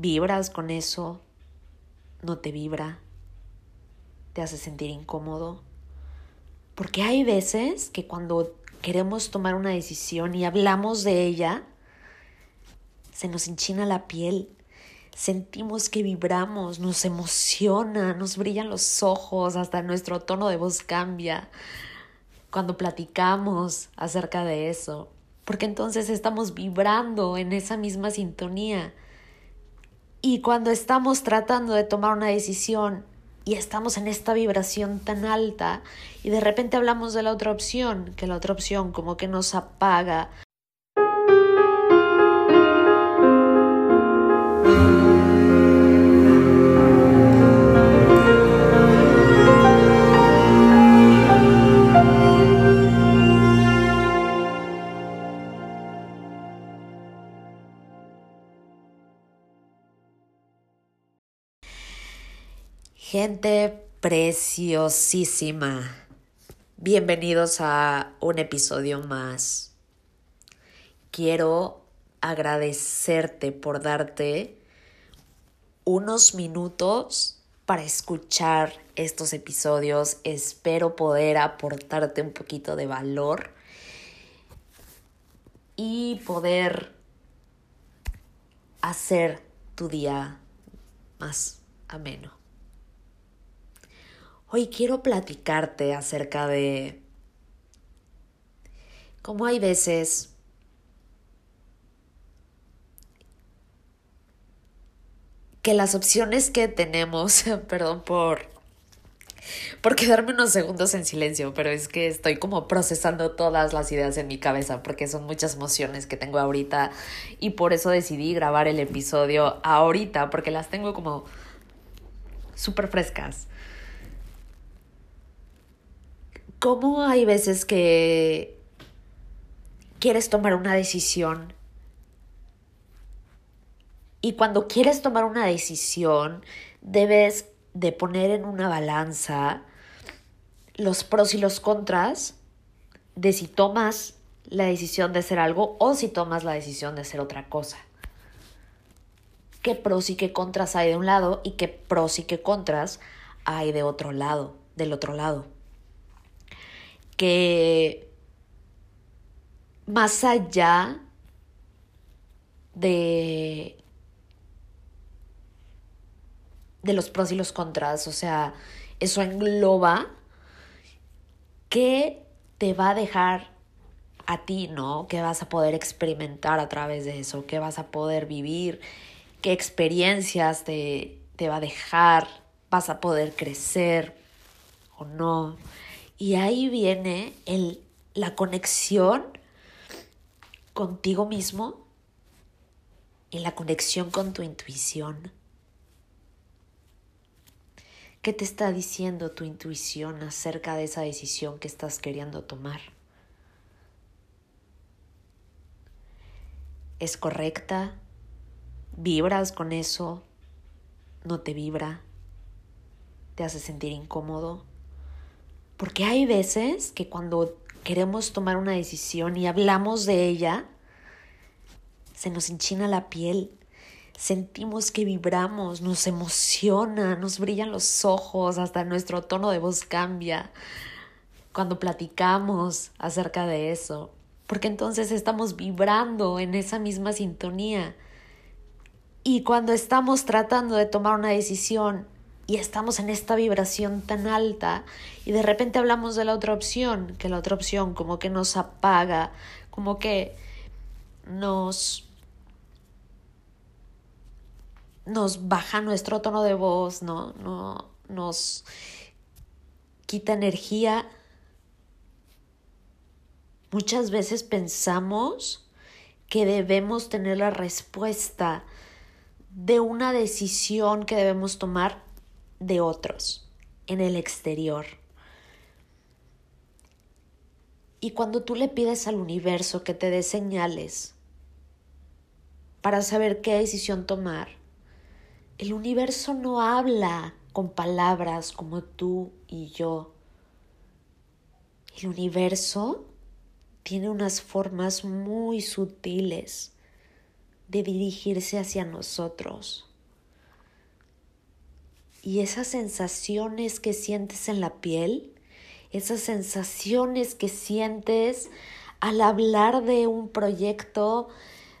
¿Vibras con eso? ¿No te vibra? ¿Te hace sentir incómodo? Porque hay veces que cuando queremos tomar una decisión y hablamos de ella, se nos enchina la piel, sentimos que vibramos, nos emociona, nos brillan los ojos, hasta nuestro tono de voz cambia cuando platicamos acerca de eso, porque entonces estamos vibrando en esa misma sintonía. Y cuando estamos tratando de tomar una decisión y estamos en esta vibración tan alta y de repente hablamos de la otra opción, que la otra opción como que nos apaga. Gente preciosísima, bienvenidos a un episodio más. Quiero agradecerte por darte unos minutos para escuchar estos episodios. Espero poder aportarte un poquito de valor y poder hacer tu día más ameno. Hoy quiero platicarte acerca de cómo hay veces que las opciones que tenemos, perdón por por quedarme unos segundos en silencio, pero es que estoy como procesando todas las ideas en mi cabeza porque son muchas emociones que tengo ahorita y por eso decidí grabar el episodio ahorita porque las tengo como súper frescas. ¿Cómo hay veces que quieres tomar una decisión? Y cuando quieres tomar una decisión, debes de poner en una balanza los pros y los contras de si tomas la decisión de hacer algo o si tomas la decisión de hacer otra cosa. ¿Qué pros y qué contras hay de un lado y qué pros y qué contras hay de otro lado, del otro lado? Que más allá de, de los pros y los contras, o sea, eso engloba qué te va a dejar a ti, ¿no? ¿Qué vas a poder experimentar a través de eso? ¿Qué vas a poder vivir? ¿Qué experiencias te, te va a dejar? ¿Vas a poder crecer o no? Y ahí viene el, la conexión contigo mismo y la conexión con tu intuición. ¿Qué te está diciendo tu intuición acerca de esa decisión que estás queriendo tomar? ¿Es correcta? ¿Vibras con eso? ¿No te vibra? ¿Te hace sentir incómodo? Porque hay veces que cuando queremos tomar una decisión y hablamos de ella, se nos enchina la piel, sentimos que vibramos, nos emociona, nos brillan los ojos, hasta nuestro tono de voz cambia cuando platicamos acerca de eso, porque entonces estamos vibrando en esa misma sintonía. Y cuando estamos tratando de tomar una decisión y estamos en esta vibración tan alta y de repente hablamos de la otra opción, que la otra opción como que nos apaga, como que nos nos baja nuestro tono de voz, no, no nos quita energía. Muchas veces pensamos que debemos tener la respuesta de una decisión que debemos tomar de otros en el exterior. Y cuando tú le pides al universo que te dé señales para saber qué decisión tomar, el universo no habla con palabras como tú y yo. El universo tiene unas formas muy sutiles de dirigirse hacia nosotros. Y esas sensaciones que sientes en la piel, esas sensaciones que sientes al hablar de un proyecto,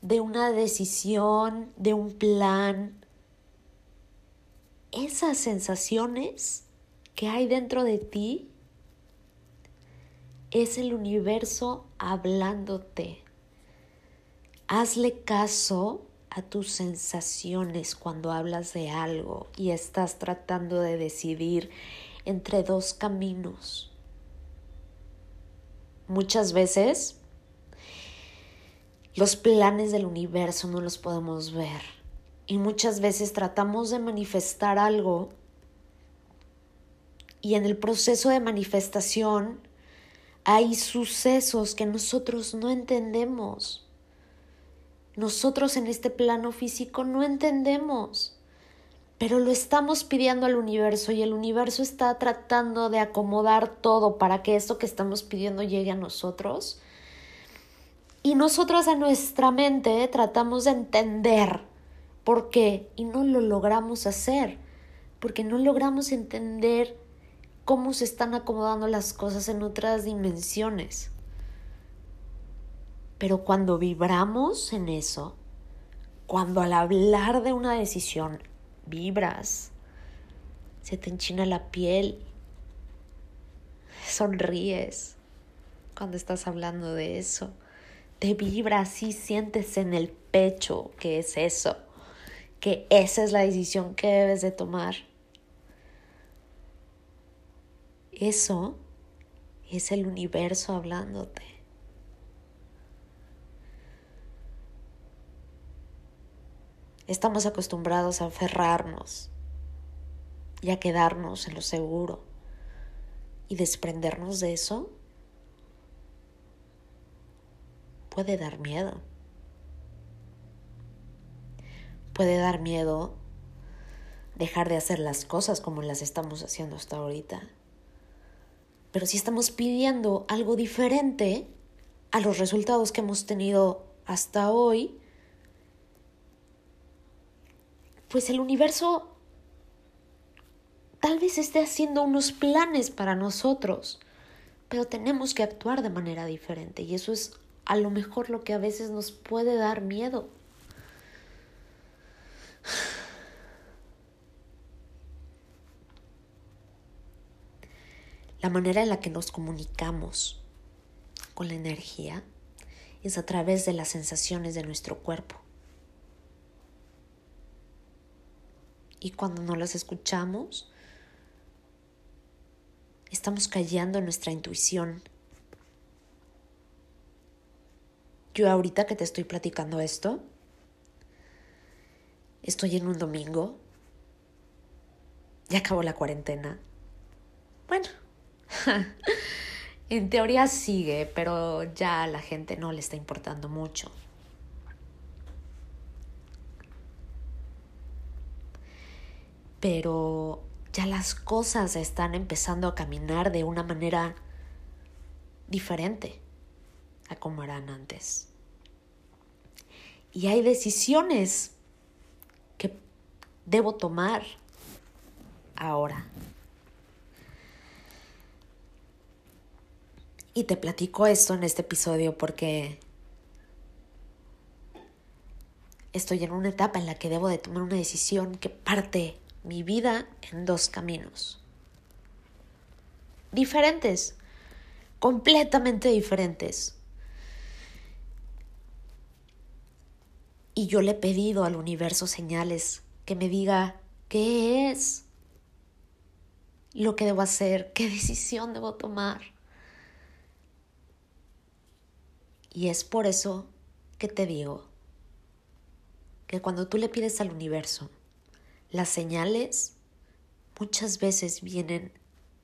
de una decisión, de un plan, esas sensaciones que hay dentro de ti es el universo hablándote. Hazle caso a tus sensaciones cuando hablas de algo y estás tratando de decidir entre dos caminos. Muchas veces los planes del universo no los podemos ver y muchas veces tratamos de manifestar algo y en el proceso de manifestación hay sucesos que nosotros no entendemos. Nosotros en este plano físico no entendemos, pero lo estamos pidiendo al universo y el universo está tratando de acomodar todo para que esto que estamos pidiendo llegue a nosotros. Y nosotros en nuestra mente tratamos de entender por qué y no lo logramos hacer, porque no logramos entender cómo se están acomodando las cosas en otras dimensiones. Pero cuando vibramos en eso, cuando al hablar de una decisión vibras, se te enchina la piel, sonríes cuando estás hablando de eso, te vibras y sientes en el pecho que es eso, que esa es la decisión que debes de tomar. Eso es el universo hablándote. Estamos acostumbrados a aferrarnos y a quedarnos en lo seguro y desprendernos de eso puede dar miedo. Puede dar miedo dejar de hacer las cosas como las estamos haciendo hasta ahorita. Pero si estamos pidiendo algo diferente a los resultados que hemos tenido hasta hoy, pues el universo tal vez esté haciendo unos planes para nosotros, pero tenemos que actuar de manera diferente y eso es a lo mejor lo que a veces nos puede dar miedo. La manera en la que nos comunicamos con la energía es a través de las sensaciones de nuestro cuerpo. Y cuando no las escuchamos, estamos callando nuestra intuición. Yo ahorita que te estoy platicando esto, estoy en un domingo, ya acabó la cuarentena. Bueno, en teoría sigue, pero ya a la gente no le está importando mucho. Pero ya las cosas están empezando a caminar de una manera diferente a como eran antes. Y hay decisiones que debo tomar ahora. Y te platico esto en este episodio porque estoy en una etapa en la que debo de tomar una decisión que parte mi vida en dos caminos. Diferentes, completamente diferentes. Y yo le he pedido al universo señales que me diga qué es lo que debo hacer, qué decisión debo tomar. Y es por eso que te digo que cuando tú le pides al universo las señales muchas veces vienen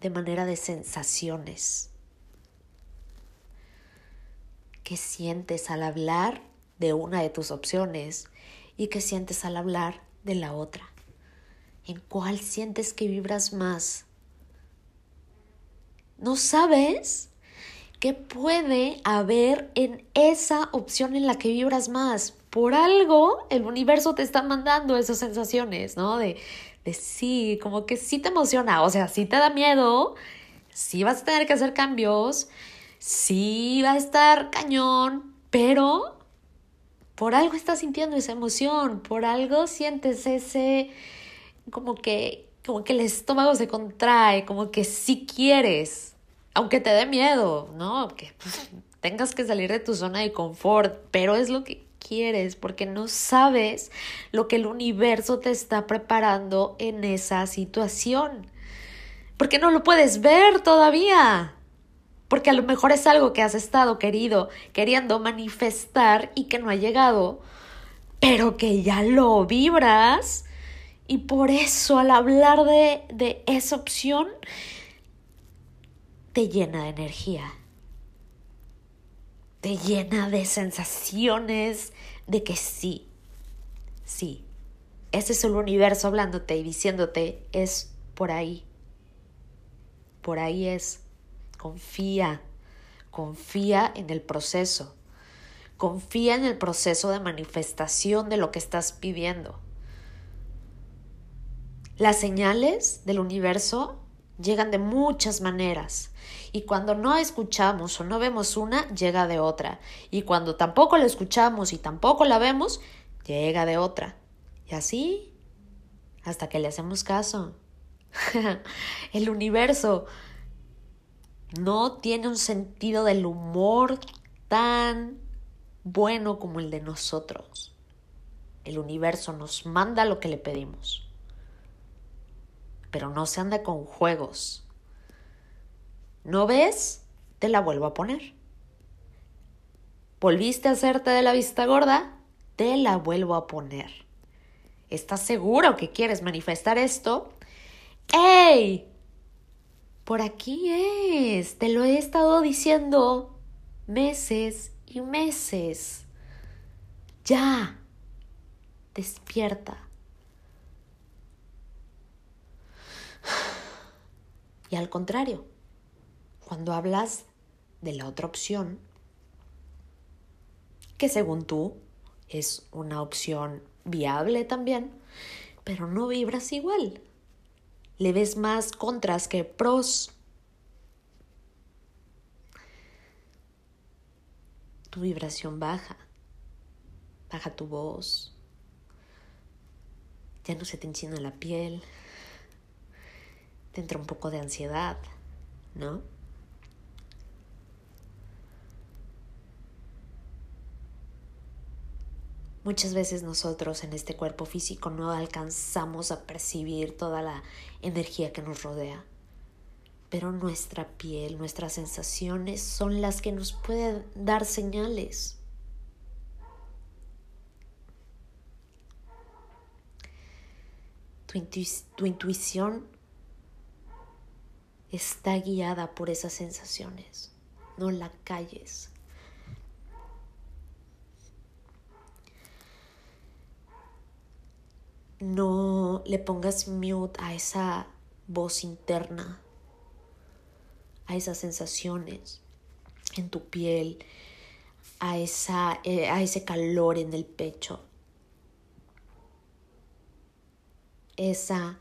de manera de sensaciones que sientes al hablar de una de tus opciones y que sientes al hablar de la otra. ¿En cuál sientes que vibras más? ¿No sabes qué puede haber en esa opción en la que vibras más? Por algo el universo te está mandando esas sensaciones, ¿no? De, de sí, como que sí te emociona, o sea, sí te da miedo, sí vas a tener que hacer cambios, sí va a estar cañón, pero por algo estás sintiendo esa emoción, por algo sientes ese, como que, como que el estómago se contrae, como que sí quieres, aunque te dé miedo, ¿no? Que pues, tengas que salir de tu zona de confort, pero es lo que quieres porque no sabes lo que el universo te está preparando en esa situación. Porque no lo puedes ver todavía. Porque a lo mejor es algo que has estado querido, queriendo manifestar y que no ha llegado, pero que ya lo vibras. Y por eso al hablar de, de esa opción te llena de energía, te llena de sensaciones de que sí, sí, ese es el universo hablándote y diciéndote es por ahí, por ahí es. Confía, confía en el proceso. Confía en el proceso de manifestación de lo que estás pidiendo. Las señales del universo llegan de muchas maneras y cuando no escuchamos o no vemos una, llega de otra. Y cuando tampoco la escuchamos y tampoco la vemos, llega de otra. Y así, hasta que le hacemos caso. el universo no tiene un sentido del humor tan bueno como el de nosotros. El universo nos manda lo que le pedimos, pero no se anda con juegos. ¿No ves? Te la vuelvo a poner. ¿Volviste a hacerte de la vista gorda? Te la vuelvo a poner. ¿Estás seguro que quieres manifestar esto? ¡Ey! Por aquí es, te lo he estado diciendo meses y meses. Ya, despierta. Y al contrario, cuando hablas de la otra opción, que según tú es una opción viable también, pero no vibras igual le ves más contras que pros. Tu vibración baja, baja tu voz, ya no se te enchina la piel, te entra un poco de ansiedad, ¿no? Muchas veces nosotros en este cuerpo físico no alcanzamos a percibir toda la energía que nos rodea, pero nuestra piel, nuestras sensaciones son las que nos pueden dar señales. Tu, tu intuición está guiada por esas sensaciones, no la calles. No le pongas mute a esa voz interna, a esas sensaciones en tu piel, a, esa, eh, a ese calor en el pecho, esa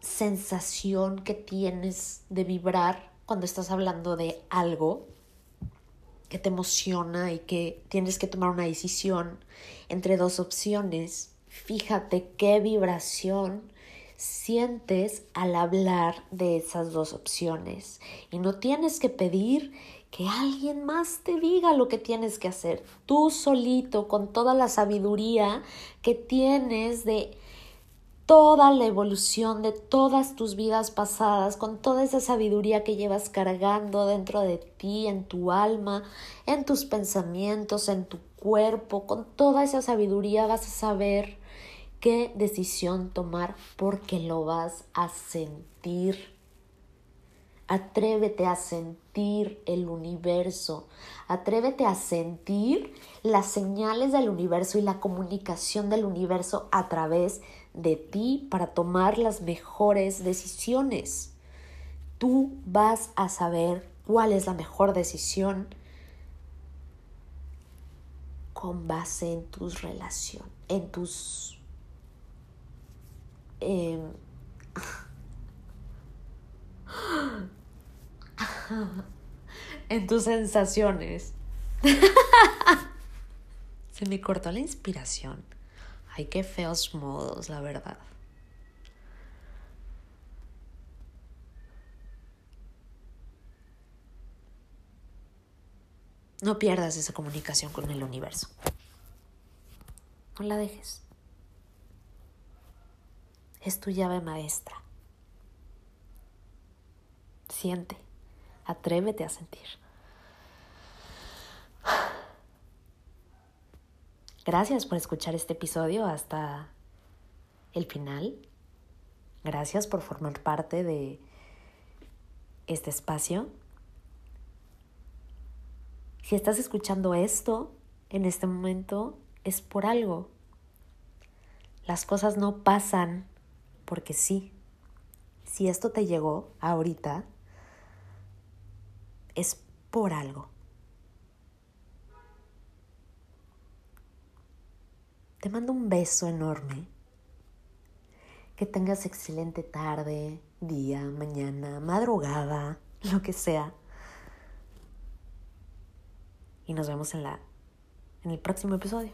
sensación que tienes de vibrar cuando estás hablando de algo que te emociona y que tienes que tomar una decisión entre dos opciones, fíjate qué vibración sientes al hablar de esas dos opciones. Y no tienes que pedir que alguien más te diga lo que tienes que hacer. Tú solito, con toda la sabiduría que tienes de toda la evolución de todas tus vidas pasadas, con toda esa sabiduría que llevas cargando dentro de ti, en tu alma, en tus pensamientos, en tu cuerpo, con toda esa sabiduría vas a saber qué decisión tomar porque lo vas a sentir. Atrévete a sentir el universo, atrévete a sentir las señales del universo y la comunicación del universo a través de ti para tomar las mejores decisiones. Tú vas a saber cuál es la mejor decisión con base en tus relaciones, en tus... Eh, en tus sensaciones. Se me cortó la inspiración. Ay, qué feos modos, la verdad. No pierdas esa comunicación con el universo. No la dejes. Es tu llave maestra. Siente. Atrévete a sentir. Gracias por escuchar este episodio hasta el final. Gracias por formar parte de este espacio. Si estás escuchando esto en este momento, es por algo. Las cosas no pasan porque sí. Si esto te llegó ahorita, es por algo. Te mando un beso enorme. Que tengas excelente tarde, día, mañana, madrugada, lo que sea. Y nos vemos en la en el próximo episodio.